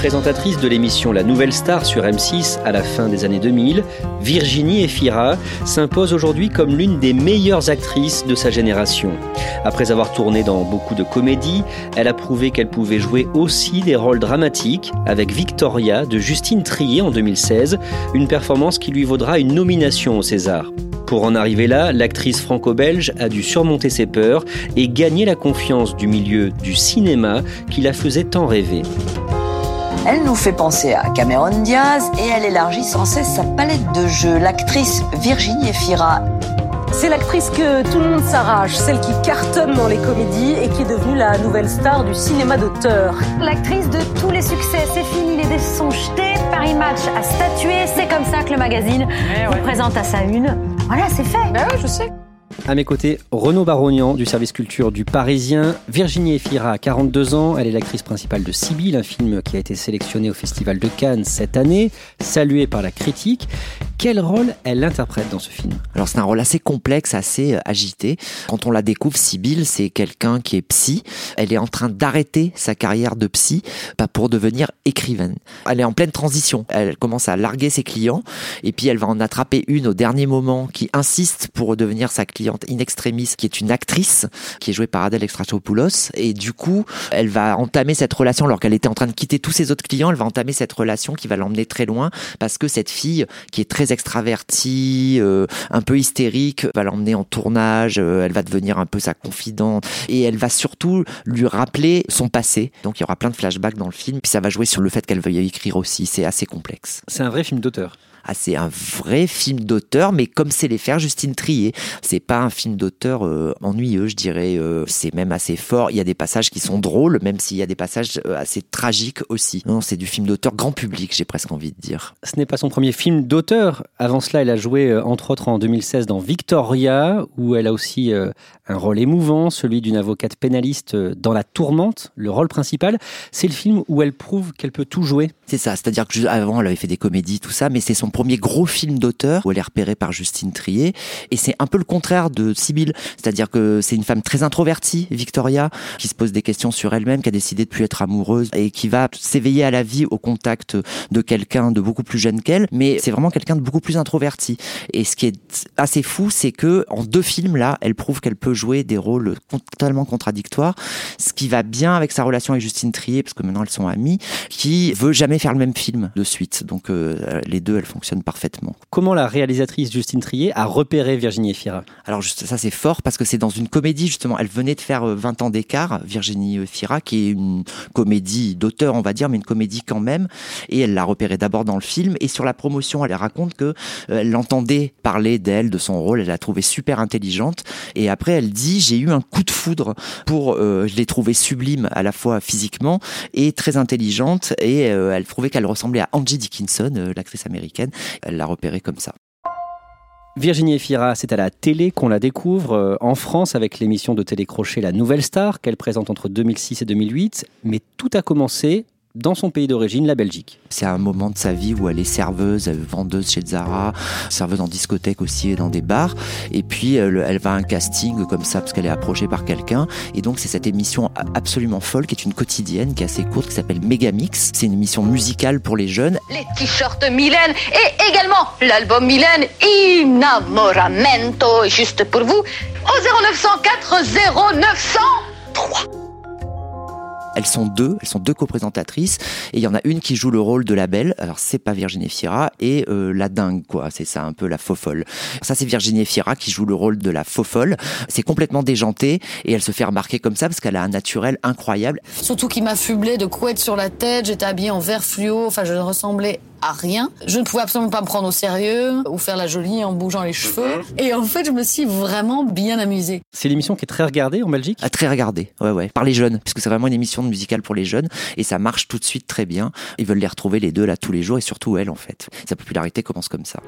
Présentatrice de l'émission La Nouvelle Star sur M6 à la fin des années 2000, Virginie Efira s'impose aujourd'hui comme l'une des meilleures actrices de sa génération. Après avoir tourné dans beaucoup de comédies, elle a prouvé qu'elle pouvait jouer aussi des rôles dramatiques avec Victoria de Justine Trier en 2016, une performance qui lui vaudra une nomination au César. Pour en arriver là, l'actrice franco-belge a dû surmonter ses peurs et gagner la confiance du milieu du cinéma qui la faisait tant rêver. Elle nous fait penser à Cameron Diaz et elle élargit sans cesse sa palette de jeux. L'actrice Virginie Efira. C'est l'actrice que tout le monde s'arrache, celle qui cartonne dans les comédies et qui est devenue la nouvelle star du cinéma d'auteur. L'actrice de tous les succès, ses films, les dés sont jetés, Paris Match a statué, c'est comme ça que le magazine Eh vous présente à sa une. Voilà, c'est fait. Ben ouais, je sais. À mes côtés, Renaud Barognan du service culture du Parisien, Virginie Efira, 42 ans, elle est l'actrice principale de Sibylle, un film qui a été sélectionné au Festival de Cannes cette année, salué par la critique. Quel rôle elle interprète dans ce film? Alors c'est un rôle assez complexe, assez euh, agité. Quand on la découvre, Sibylle, c'est quelqu'un qui est psy. Elle est en train d'arrêter sa carrière de psy pour devenir écrivaine. Elle est en pleine transition. Elle commence à larguer ses clients et puis elle va en attraper une au dernier moment qui insiste pour devenir sa cliente in extremis, qui est une actrice qui est jouée par Adèle Exarchopoulos. Et du coup, elle va entamer cette relation alors qu'elle était en train de quitter tous ses autres clients. Elle va entamer cette relation qui va l'emmener très loin parce que cette fille qui est très extravertie, euh, un peu hystérique, va l'emmener en tournage, euh, elle va devenir un peu sa confidente et elle va surtout lui rappeler son passé. Donc il y aura plein de flashbacks dans le film, puis ça va jouer sur le fait qu'elle veuille écrire aussi, c'est assez complexe. C'est un vrai film d'auteur. Ah, c'est un vrai film d'auteur, mais comme c'est les faire Justine Trier. C'est pas un film d'auteur euh, ennuyeux, je dirais. euh, c'est même assez fort. Il y a des passages qui sont drôles, même s'il y a des passages euh, assez tragiques aussi. Non, c'est du film d'auteur grand public, j'ai presque envie de dire. Ce n'est pas son premier film d'auteur. Avant cela, elle a joué, entre autres, en 2016 dans Victoria, où elle a aussi euh, un rôle émouvant, celui d'une avocate pénaliste dans La Tourmente, le rôle principal. C'est le film où elle prouve qu'elle peut tout jouer. C'est ça, c'est-à-dire que juste avant, elle avait fait des comédies, tout ça, mais c'est son premier gros film d'auteur où elle est repérée par Justine Trier. Et c'est un peu le contraire de Sibylle, c'est-à-dire que c'est une femme très introvertie, Victoria, qui se pose des questions sur elle-même, qui a décidé de plus être amoureuse et qui va s'éveiller à la vie au contact de quelqu'un de beaucoup plus jeune qu'elle, mais c'est vraiment quelqu'un de beaucoup plus introverti. Et ce qui est assez fou, c'est que en deux films là, elle prouve qu'elle peut jouer des rôles totalement contradictoires, ce qui va bien avec sa relation avec Justine Trier, parce que maintenant elles sont amies, qui veut jamais faire le même film de suite. Donc euh, les deux, elles parfaitement. Comment la réalisatrice Justine Trier a repéré Virginie Efira? Alors juste ça c'est fort parce que c'est dans une comédie justement. Elle venait de faire euh, 20 ans d'écart, Virginie Fira, qui est une comédie d'auteur on va dire, mais une comédie quand même. Et elle l'a repéré d'abord dans le film et sur la promotion, elle raconte que euh, elle l'entendait parler d'elle, de son rôle. Elle l'a trouvée super intelligente. Et après elle dit j'ai eu un coup de foudre pour, euh, je l'ai trouvée sublime à la fois physiquement et très intelligente. Et euh, elle trouvait qu'elle ressemblait à Angie Dickinson, euh, l'actrice américaine. Elle l'a repérée comme ça. Virginie Efira, c'est à la télé qu'on la découvre euh, en France avec l'émission de télécrochet La Nouvelle Star qu'elle présente entre 2006 et 2008. Mais tout a commencé dans son pays d'origine, la Belgique. C'est un moment de sa vie où elle est serveuse, elle est vendeuse chez Zara, serveuse en discothèque aussi et dans des bars. Et puis elle, elle va à un casting comme ça parce qu'elle est approchée par quelqu'un. Et donc c'est cette émission absolument folle qui est une quotidienne, qui est assez courte, qui s'appelle Megamix. C'est une émission musicale pour les jeunes. les t-shirts Mylène et également l'album Mylène Innamoramento juste pour vous au 0904 0903. Elles sont deux, elles sont deux co-présentatrices. Et il y en a une qui joue le rôle de la belle. Alors c'est pas Virginie Fira et euh, la dingue quoi. C'est ça un peu la faux folle. Ça c'est Virginie Fira qui joue le rôle de la faux folle. C'est complètement déjanté et elle se fait remarquer comme ça parce qu'elle a un naturel incroyable. Surtout qu'il m'affublait de couettes sur la tête, j'étais habillée en vert fluo, enfin je ressemblais à rien. Je ne pouvais absolument pas me prendre au sérieux ou faire la jolie en bougeant les cheveux. Et en fait, je me suis vraiment bien amusée. C'est l'émission qui est très regardée en Belgique? À très regardée, ouais ouais, par les jeunes, puisque c'est vraiment une émission de musicale pour les jeunes et ça marche tout de suite très bien. Ils veulent les retrouver les deux là tous les jours et surtout elle en fait. Sa popularité commence comme ça.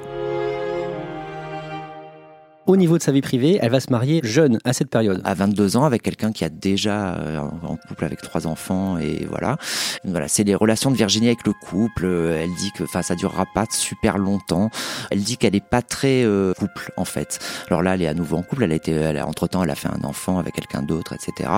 Au niveau de sa vie privée, elle va se marier jeune à cette période. À 22 ans, avec quelqu'un qui a déjà euh, en couple avec trois enfants et voilà. Voilà, c'est les relations de Virginie avec le couple. Elle dit que, enfin, ça durera pas super longtemps. Elle dit qu'elle est pas très euh, couple en fait. Alors là, elle est à nouveau en couple. Elle a été, elle entre temps, elle a fait un enfant avec quelqu'un d'autre, etc.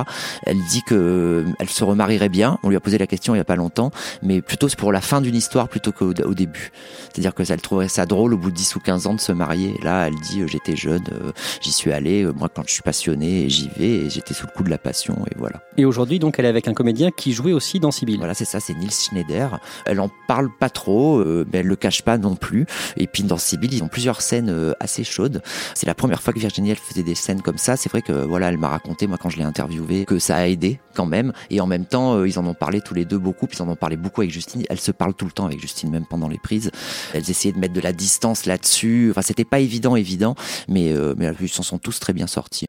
Elle dit que euh, elle se remarierait bien. On lui a posé la question il y a pas longtemps, mais plutôt c'est pour la fin d'une histoire plutôt qu'au au début. C'est-à-dire que ça, elle trouverait ça drôle au bout de 10 ou 15 ans de se marier. Là, elle dit, j'étais jeune euh, j'y suis allé. Euh, moi, quand je suis passionné, j'y vais et j'étais sous le coup de la passion et voilà. Et aujourd'hui, donc, elle est avec un comédien qui jouait aussi dans Sibyl. Voilà, c'est ça, c'est Nils Schneider. Elle en parle pas trop, euh, mais elle le cache pas non plus. Et puis dans Sibyl, ils ont plusieurs scènes assez chaudes. C'est la première fois que Virginie elle faisait des scènes comme ça. C'est vrai que voilà, elle m'a raconté moi quand je l'ai interviewée que ça a aidé quand même. Et en même temps, ils en ont parlé tous les deux beaucoup. Puis ils en ont parlé beaucoup avec Justine. Elle se parle tout le temps avec Justine, même pendant les prises. Elles essayaient de mettre de la distance là-dessus. Enfin, c'était pas évident, évident, mais mais ils s'en sont tous très bien sortis.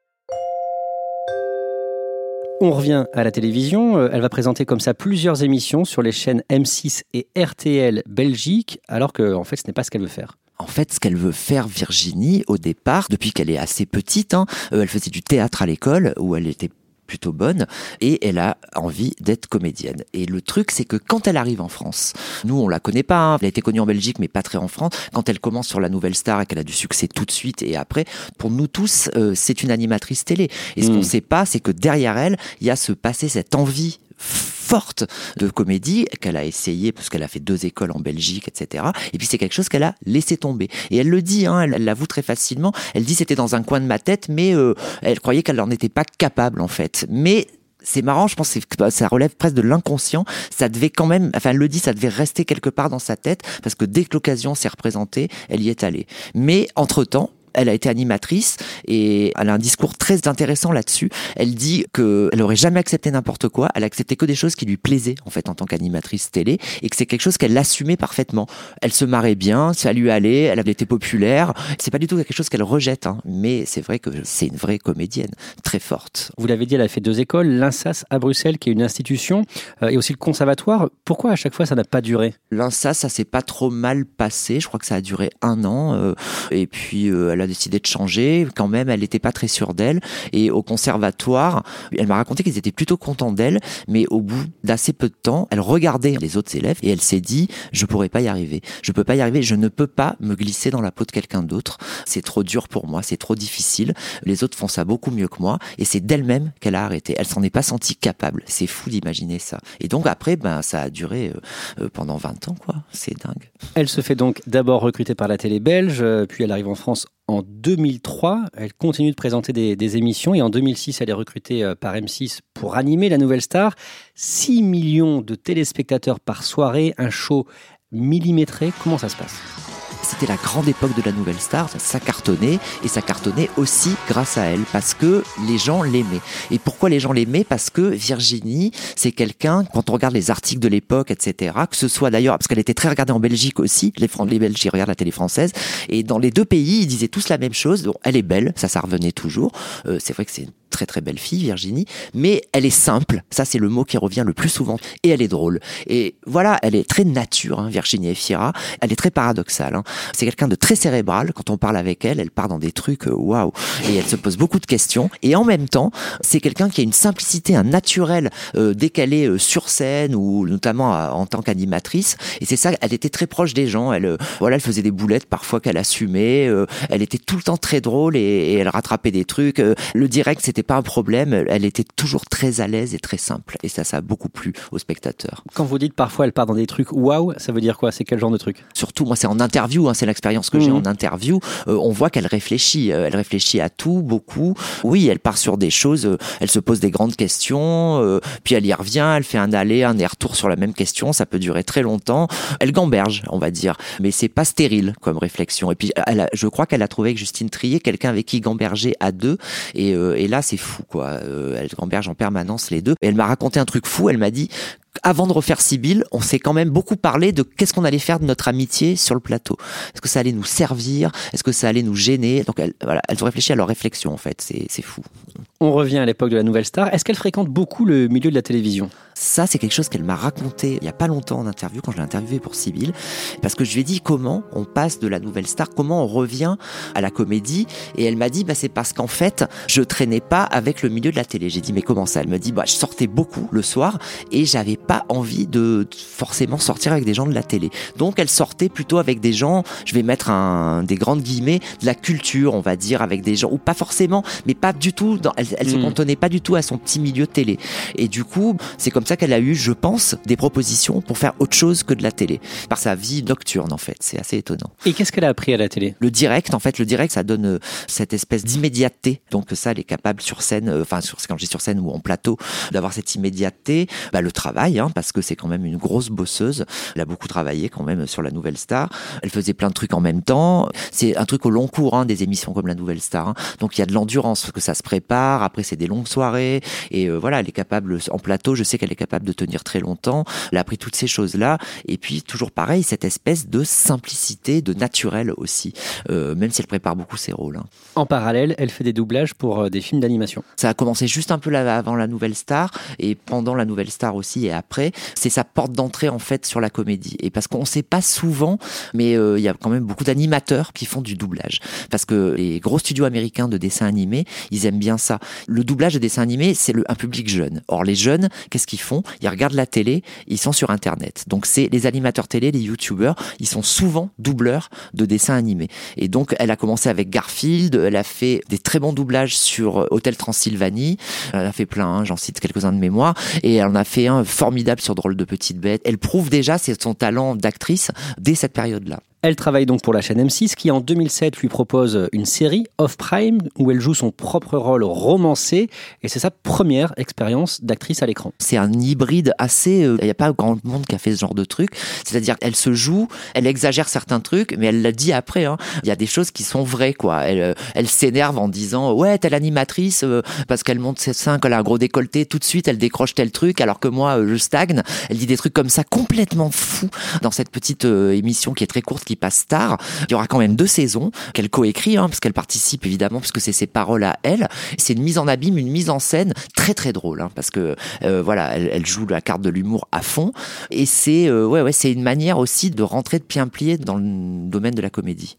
On revient à la télévision. Euh, elle va présenter comme ça plusieurs émissions sur les chaînes M6 et RTL Belgique, alors que en fait, ce n'est pas ce qu'elle veut faire. En fait, ce qu'elle veut faire, Virginie, au départ, depuis qu'elle est assez petite, hein, euh, elle faisait du théâtre à l'école où elle était plutôt bonne et elle a envie d'être comédienne. Et le truc, c'est que quand elle arrive en France, nous on la connaît pas, hein. elle a été connue en Belgique mais pas très en France. Quand elle commence sur la Nouvelle Star et qu'elle a du succès tout de suite et après, pour nous tous, euh, c'est une animatrice télé. Et ce qu'on hmm. sait pas, c'est que derrière elle, il y a ce passé, cette envie forte de comédie qu'elle a essayé parce qu'elle a fait deux écoles en Belgique, etc. Et puis c'est quelque chose qu'elle a laissé tomber. Et elle le dit, hein, elle l'avoue très facilement. Elle dit c'était dans un coin de ma tête, mais euh, elle croyait qu'elle n'en était pas capable en fait. Mais c'est marrant, je pense que ça relève presque de l'inconscient. Ça devait quand même, enfin elle le dit, ça devait rester quelque part dans sa tête parce que dès que l'occasion s'est représentée, elle y est allée. Mais entre-temps, elle a été animatrice et elle a un discours très intéressant là-dessus. Elle dit qu'elle aurait jamais accepté n'importe quoi. Elle a accepté que des choses qui lui plaisaient, en fait, en tant qu'animatrice télé et que c'est quelque chose qu'elle assumait parfaitement. Elle se marrait bien, ça lui allait, elle avait été populaire. C'est pas du tout quelque chose qu'elle rejette, hein. mais c'est vrai que c'est une vraie comédienne, très forte. Vous l'avez dit, elle a fait deux écoles, l'INSAS à Bruxelles, qui est une institution, euh, et aussi le conservatoire. Pourquoi à chaque fois ça n'a pas duré? L'INSAS, ça s'est pas trop mal passé. Je crois que ça a duré un an. Euh, et puis, euh, elle a décidé de changer. Quand même, elle n'était pas très sûre d'elle. Et au conservatoire, elle m'a raconté qu'ils étaient plutôt contents d'elle, mais au bout d'assez peu de temps, elle regardait les autres élèves et elle s'est dit je pourrais pas y arriver. Je peux pas y arriver. Je ne peux pas me glisser dans la peau de quelqu'un d'autre. C'est trop dur pour moi. C'est trop difficile. Les autres font ça beaucoup mieux que moi. Et c'est d'elle-même qu'elle a arrêté. Elle s'en est pas sentie capable. C'est fou d'imaginer ça. Et donc après, ben ça a duré euh, euh, pendant 20 ans, quoi. C'est dingue. Elle se fait donc d'abord recruter par la télé belge, euh, puis elle arrive en France en 2003. Elle continue de présenter des, émissions et en 2006, elle est recrutée euh, par M6 pour animer la nouvelle star. 6 millions de téléspectateurs par soirée, un show millimétré. Comment ça se passe? C'était la grande époque de la nouvelle star, ça cartonnait et ça cartonnait aussi grâce à elle parce que les gens l'aimaient. Et pourquoi les gens l'aimaient? Parce que Virginie, c'est quelqu'un, quand on regarde les articles de l'époque, etc., que ce soit d'ailleurs, parce qu'elle était très regardée en Belgique aussi, les, les Belges regardent la télé française, et dans les deux pays, ils disaient tous la même chose, donc elle est belle, ça ça revenait toujours, euh, c'est vrai que c'est très très belle fille, Virginie, mais elle est simple, ça c'est le mot qui revient le plus souvent, et elle est drôle. Et voilà, elle est très nature, hein, Virginie Efira, elle est très paradoxale. Hein. C'est quelqu'un de très cérébral, quand on parle avec elle, elle part dans des trucs, euh, waouh, et elle se pose beaucoup de questions, et en même temps, c'est quelqu'un qui a une simplicité, un naturel, euh, est euh, sur scène, ou notamment en tant qu'animatrice, et c'est ça, elle était très proche des gens, elle, voilà, elle faisait des boulettes parfois qu'elle assumait, elle était tout le temps très drôle, et, et elle rattrapait des trucs, le direct c'était pas un problème. Elle était toujours très à l'aise et très simple. Et ça, ça a beaucoup plu aux spectateurs. Quand vous dites parfois elle part dans des trucs waouh, ça veut dire quoi? C'est quel genre de truc? Surtout, moi, c'est en interview. Hein, c'est l'expérience que j'ai mhm. en interview. Euh, on voit qu'elle réfléchit. Euh, elle réfléchit à tout, beaucoup. Oui, elle part sur des choses. Euh, elle se pose des grandes questions. puis elle y revient. Elle fait un aller, un retour sur la même question. Ça peut durer très longtemps. Elle gamberge, on va dire. Mais c'est pas stérile comme réflexion. Et puis, elle je crois qu'elle a trouvé avec Justine Trier quelqu'un avec qui gamberger à deux. Et, et là, c'est fou quoi. Elle gamberge en permanence les deux. Et elle m'a raconté un truc fou. Elle m'a dit avant de refaire Sibyl, on s'est quand même beaucoup parlé de qu'est-ce qu'on allait faire de notre amitié sur le plateau. Est-ce que ça allait nous servir? Est-ce que ça allait nous gêner? Donc voilà, elles ont réfléchi à leur réflexion en fait. C'est fou. On revient à l'époque de la nouvelle star. Est-ce qu'elle fréquente beaucoup le milieu de la télévision? Ça, c'est quelque chose qu'elle m'a raconté il y a pas longtemps en interview, quand je l'ai interviewée pour Sibyl, parce que je lui ai dit comment on passe de la nouvelle star, comment on revient à la comédie, et elle m'a dit, bah, c'est parce qu'en fait, je traînais pas avec le milieu de la télé. J'ai dit, mais comment ça? Elle me dit, bah, je sortais beaucoup le soir, et j'avais pas envie de forcément sortir avec des gens de la télé. Donc, elle sortait plutôt avec des gens, je vais mettre un, des grandes guillemets, de la culture, on va dire, avec des gens, ou pas forcément, mais pas du tout, dans, elle, elle se Mm. cantonnait pas du tout à son petit milieu télé. Et du coup, c'est comme ça qu'elle a eu, je pense, des propositions pour faire autre chose que de la télé. Par sa vie nocturne, en fait. C'est assez étonnant. Et qu'est-ce qu'elle a appris à la télé? Le direct, en fait, le direct, ça donne euh, cette espèce d'immédiateté. Donc ça, elle est capable sur scène, euh, enfin, sur, quand je dis sur scène ou en plateau, d'avoir cette immédiateté. Bah, le travail, hein, parce que c'est quand même une grosse bosseuse. Elle a beaucoup travaillé quand même sur la Nouvelle Star. Elle faisait plein de trucs en même temps. C'est un truc au long cours, hein, des émissions comme la Nouvelle Star. hein. Donc il y a de l'endurance, parce que ça se prépare. Après, c'est des longues soirées. Et euh, voilà, elle est capable, en plateau, je sais qu'elle est capable de tenir très longtemps. Elle a appris toutes ces choses-là. Et puis, toujours pareil, cette espèce de simplicité, de naturel aussi. Euh, même si elle prépare beaucoup ses rôles. hein. En parallèle, elle fait des doublages pour euh, des films d'animation. Ça a commencé juste un peu avant la Nouvelle Star et pendant la Nouvelle Star aussi et après. C'est sa porte d'entrée en fait sur la comédie. Et parce qu'on ne sait pas souvent, mais euh, il y a quand même beaucoup d'animateurs qui font du doublage. Parce que les gros studios américains de dessins animés, ils aiment bien ça. Le doublage de dessins animés, c'est un public jeune. Or les jeunes, qu'est-ce qu'ils font Ils regardent la télé, ils sont sur Internet. Donc c'est les animateurs télé, les YouTubers, ils sont souvent doubleurs de dessins animés. Et donc elle a commencé avec Garfield, elle a fait des très bons doublages sur euh, Hôtel Transylvanie, elle a fait plein, hein, j'en cite quelques-uns de mémoire, et elle en a fait un formidable sur Drôle de Petite Bête. Elle prouve déjà son talent d'actrice dès cette période-là. Elle travaille donc pour la chaîne M6 qui en 2007 lui propose une série Off Prime où elle joue son propre rôle romancé et c'est sa première expérience d'actrice à l'écran. C'est un hybride assez. euh, Il n'y a pas grand monde qui a fait ce genre de truc. C'est-à-dire qu'elle se joue, elle exagère certains trucs, mais elle l'a dit après. hein. Il y a des choses qui sont vraies, quoi. Elle, euh, elle s'énerve en disant ouais, telle animatrice euh, parce qu'elle monte ses seins, qu'elle a un gros décolleté, tout de suite elle décroche tel truc, alors que moi je stagne. Elle dit des trucs comme ça complètement fous dans cette petite émission qui est très courte, passe tard. Il y aura quand même deux saisons qu'elle coécrit, hein, parce qu'elle participe évidemment, parce que c'est ses paroles à elle. C'est une mise en abîme, une mise en scène très très drôle, hein, parce que euh, voilà, elle, joue la carte de l'humour à fond, et c'est euh, une manière aussi de rentrer de pied pied dans le domaine de la comédie.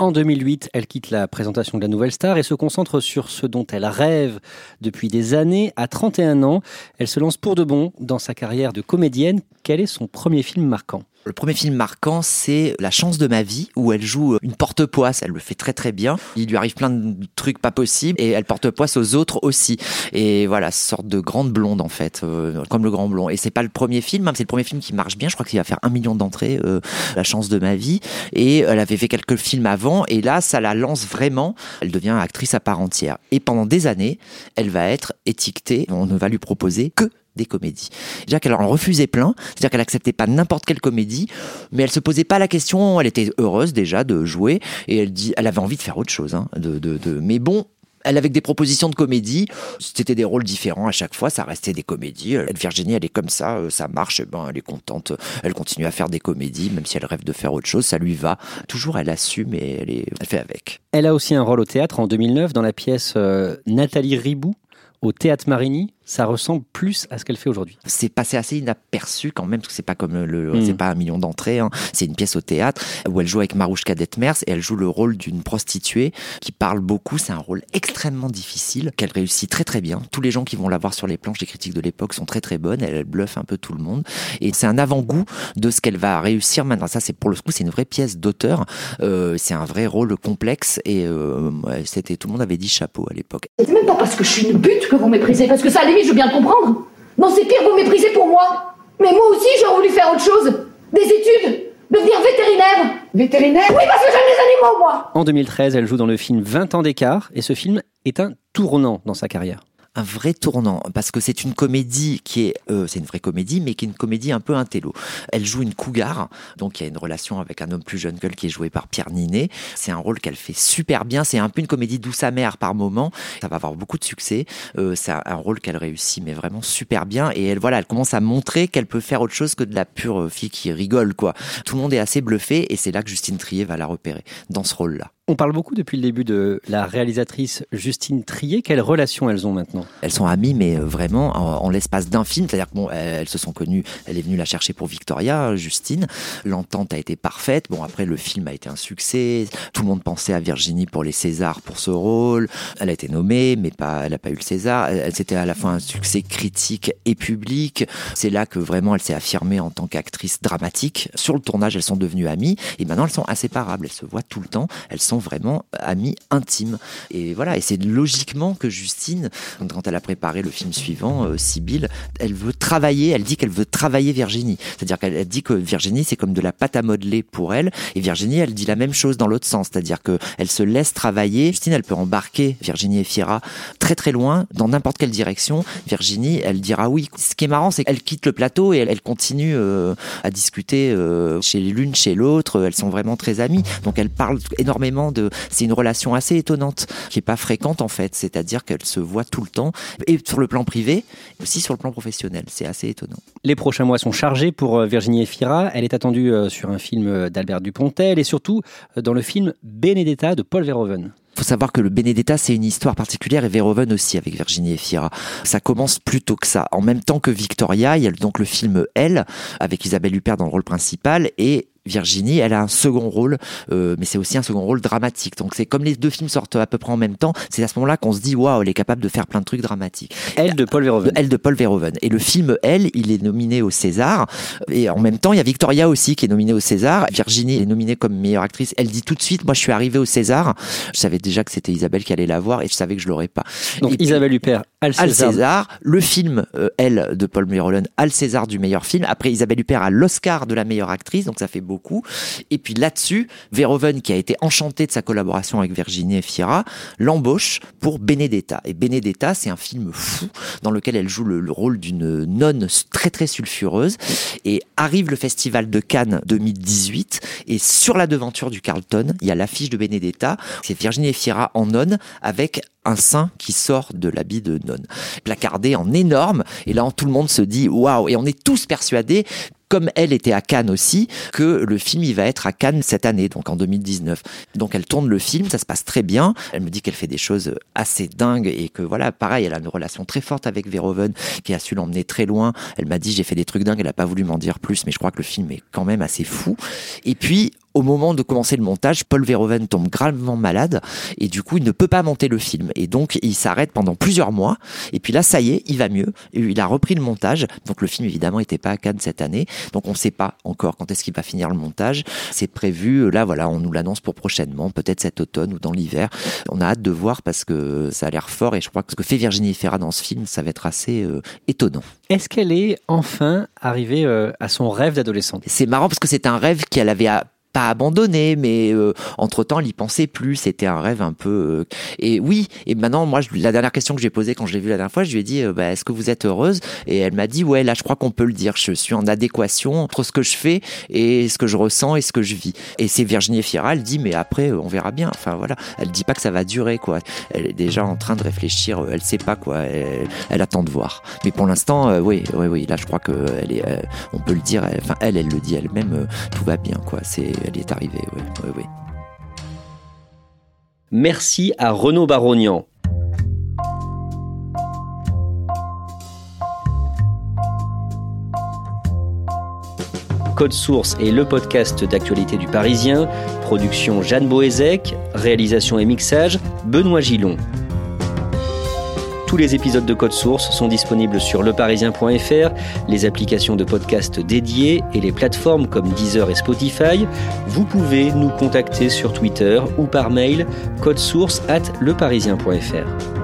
En 2008, elle quitte la présentation de la Nouvelle Star et se concentre sur ce dont elle rêve depuis des années. À 31 ans, elle se lance pour de bon dans sa carrière de comédienne. Quel est son premier film marquant? Le premier film marquant, c'est La chance de ma vie, où elle joue une porte-poisse. Elle le fait très très bien. Il lui arrive plein de trucs pas possibles et elle porte poisse aux autres aussi. Et voilà, sorte de grande blonde en fait, euh, comme le grand blond. Et c'est pas le premier film, hein, c'est le premier film qui marche bien. Je crois qu'il va faire un million d'entrées, euh, La chance de ma vie. Et elle avait fait quelques films avant. Et là, ça la lance vraiment. Elle devient actrice à part entière. Et pendant des années, elle va être étiquetée. On ne va lui proposer que des comédies. Déjà qu'elle en refusait plein, c'est-à-dire qu'elle acceptait pas n'importe quelle comédie, mais elle se posait pas la question, elle était heureuse déjà de jouer, et elle dit, elle avait envie de faire autre chose, hein, de, mais bon, elle avait des propositions de comédie, c'était des rôles différents à chaque fois, ça restait des comédies. Elle, Virginie, elle est comme ça, euh, ça marche, eh ben, elle est contente, elle continue à faire des comédies, même si elle rêve de faire autre chose, ça lui va. Toujours, elle assume et elle fait avec. Elle a aussi un rôle au théâtre en 2009 dans la pièce euh, Nathalie Ribou au Théâtre Marigny. Ça ressemble plus à ce qu'elle fait aujourd'hui. C'est passé assez inaperçu quand même, parce que c'est pas comme le, Mm. c'est pas un million d'entrées. hein. C'est une pièce au théâtre où elle joue avec Marouchka Detmers et elle joue le rôle d'une prostituée qui parle beaucoup. C'est un rôle extrêmement difficile qu'elle réussit très très bien. Tous les gens qui vont la voir sur les planches, les critiques de l'époque sont très très bonnes. Elle, elle bluffe un peu tout le monde et c'est un avant-goût de ce qu'elle va réussir maintenant. Ça, c'est pour le coup, c'est une vraie pièce d'auteur. Euh, c'est un vrai rôle complexe et euh, c'était tout le monde avait dit chapeau à l'époque. C'est même pas parce que je suis une pute que vous méprisez, parce que ça, la limite, je veux bien le comprendre. Non, c'est pire, vous méprisez pour moi. Mais moi aussi, j'aurais voulu faire autre chose. Des études. Devenir vétérinaire. Vétérinaire Oui, parce que j'aime les animaux, moi. En 2013, elle joue dans le film 20 ans d'écart et ce film est un tournant dans sa carrière. Un vrai tournant parce que c'est une comédie qui est euh, c'est une vraie comédie mais qui est une comédie un peu intello. Elle joue une cougar donc il y a une relation avec un homme plus jeune qu'elle qui est joué par Pierre Ninet. C'est un rôle qu'elle fait super bien, c'est un peu une comédie douce amère par moment. Ça va avoir beaucoup de succès. Euh, c'est un, rôle qu'elle réussit mais vraiment super bien et elle voilà, elle commence à montrer qu'elle peut faire autre chose que de la pure fille qui rigole quoi. Tout le monde est assez bluffé et c'est là que Justine Trier va la repérer dans ce rôle-là. On parle beaucoup depuis le début de la réalisatrice Justine Trier. Quelle relation elles ont maintenant? Elles sont amies, mais euh, vraiment en, l'espace d'un film. C'est-à-dire que bon, elles, se sont connues. Elle est venue la chercher pour Victoria, Justine. L'entente a été parfaite. Bon, après le film a été un succès. Tout le monde pensait à Virginie pour les Césars pour ce rôle. Elle a été nommée, mais pas, elle n'a pas eu le César. C'était à la fois un succès critique et public. C'est là que vraiment elle s'est affirmée en tant qu'actrice dramatique. Sur le tournage, elles sont devenues amies et maintenant elles sont inséparables. Elles se voient tout le temps. Elles sont vraiment amies intimes. Et voilà, et c'est logiquement que Justine, quand elle a préparé le film suivant, euh, elle veut travailler, elle dit qu'elle veut travailler Virginie. C'est-à-dire qu'elle dit que Virginie, c'est comme de la pâte à modeler pour elle. Et Virginie, elle dit la même chose dans l'autre sens. C'est-à-dire qu'elle se laisse travailler. Justine, elle peut embarquer Virginie et Fiera très très loin, dans n'importe quelle direction. Virginie, elle dira oui. Ce qui est marrant, c'est qu'elle quitte le plateau et elle, continue euh, à discuter euh, chez l'une, chez l'autre. Elles sont vraiment très amies. Donc elle parle énormément de. C'est une relation assez étonnante, qui est pas fréquente en fait. C'est-à-dire qu'elle se voit tout le temps, et sur le plan privé, aussi sur le plan professionnel. C'est assez étonnant. Les prochains mois sont chargés pour euh, Virginie Efira. Elle est attendue euh, sur un film euh, d'Albert Dupontel et surtout dans le film Benedetta de Paul Verhoeven. Il faut savoir que le Benedetta, c'est une histoire particulière et Verhoeven aussi avec Virginie Efira. Ça commence plus tôt que ça. En même temps que Victoria, il y a donc le film Elle, avec Isabelle Huppert dans le rôle principal et Virginie, elle a un second rôle, euh, mais c'est aussi un second rôle dramatique. Donc c'est comme les deux films sortent à peu près en même temps, c'est à ce moment-là qu'on se dit waouh, elle est capable de faire plein de trucs dramatiques. Elle de Paul Verhoeven. Elle de Paul Verhoeven. Et le film Elle, il est nominé au César. Et en même temps, il y a Victoria aussi qui est nominée au César. Virginie est nominée comme meilleure actrice. Elle dit tout de suite, moi je suis arrivée au César. Je savais déjà que c'était Isabelle qui allait la voir et je savais que je l'aurais pas. Donc Isabelle Huppert a le César. César. Le film euh, Elle de Paul Verhoeven a le César du meilleur film. Après Isabelle Huppert a l'Oscar de la meilleure actrice, donc ça fait beaucoup. Et puis là-dessus, Verhoeven, qui a été enchanté de sa collaboration avec Virginie Efira, l'embauche pour Benedetta. Et Benedetta, c'est un film fou dans lequel elle joue le, rôle d'une nonne très très sulfureuse. Et arrive le festival de Cannes 2018 et sur la devanture du Carlton, il y a l'affiche de Benedetta. C'est Virginie Efira en nonne avec un sein qui sort de l'habit de nonne, placardé en énorme. Et là, tout le monde se dit waouh Et on est tous persuadés comme elle était à Cannes aussi, que le film il va être à Cannes cette année, donc en 2019. Donc elle tourne le film, ça se passe très bien. Elle me dit qu'elle fait des choses assez dingues et que voilà, pareil, elle a une relation très forte avec Verhoeven qui a su l'emmener très loin. Elle m'a dit j'ai fait des trucs dingues, elle a pas voulu m'en dire plus, mais je crois que le film est quand même assez fou. Et puis au moment de commencer le montage, Paul Verhoeven tombe gravement malade et du coup il ne peut pas monter le film et donc il s'arrête pendant plusieurs mois et puis là ça y est, il va mieux, il a repris le montage. Donc le film évidemment n'était pas à Cannes cette année, donc on ne sait pas encore quand est-ce qu'il va finir le montage. C'est prévu, là voilà, on nous l'annonce pour prochainement, peut-être cet automne ou dans l'hiver. On a hâte de voir parce que ça a l'air fort et je crois que ce que fait Virginie Ferra dans ce film, ça va être assez euh, étonnant. Est-ce qu'elle est enfin arrivée euh, à son rêve d'adolescente? C'est marrant parce que c'est un rêve qu'elle avait à pas abandonné, mais euh, entre temps, il y pensait plus. C'était un rêve un peu. Euh, et oui. Et maintenant, moi, je, la dernière question que j'ai posée quand je l'ai vue la dernière fois, je lui ai dit, euh, bah, est-ce que vous êtes heureuse? Et elle m'a dit, ouais, là, je crois qu'on peut le dire. Je suis en adéquation entre ce que je fais et ce que je ressens et ce que je vis. Et c'est Virginie Fira, elle dit, mais après, on verra bien. Enfin voilà, elle dit pas que ça va durer, quoi. Elle est déjà en train de réfléchir. Elle sait pas quoi. Elle, attend de voir. Mais pour l'instant, oui, oui, oui. Là, je crois que elle on peut le dire. Enfin, elle, elle le dit elle-même. tout va bien, quoi. C'est elle est arrivée, oui. Merci à Renaud Barognan. Code Source est le podcast d'actualité du Parisien. Production Jeanne Boézek, réalisation et mixage Benoît Gillon. Tous les épisodes de Code Source sont disponibles sur leparisien.fr, les applications de podcast dédiées et les plateformes comme Deezer et Spotify. Vous pouvez nous contacter sur Twitter ou par mail codesource at leparisien.fr.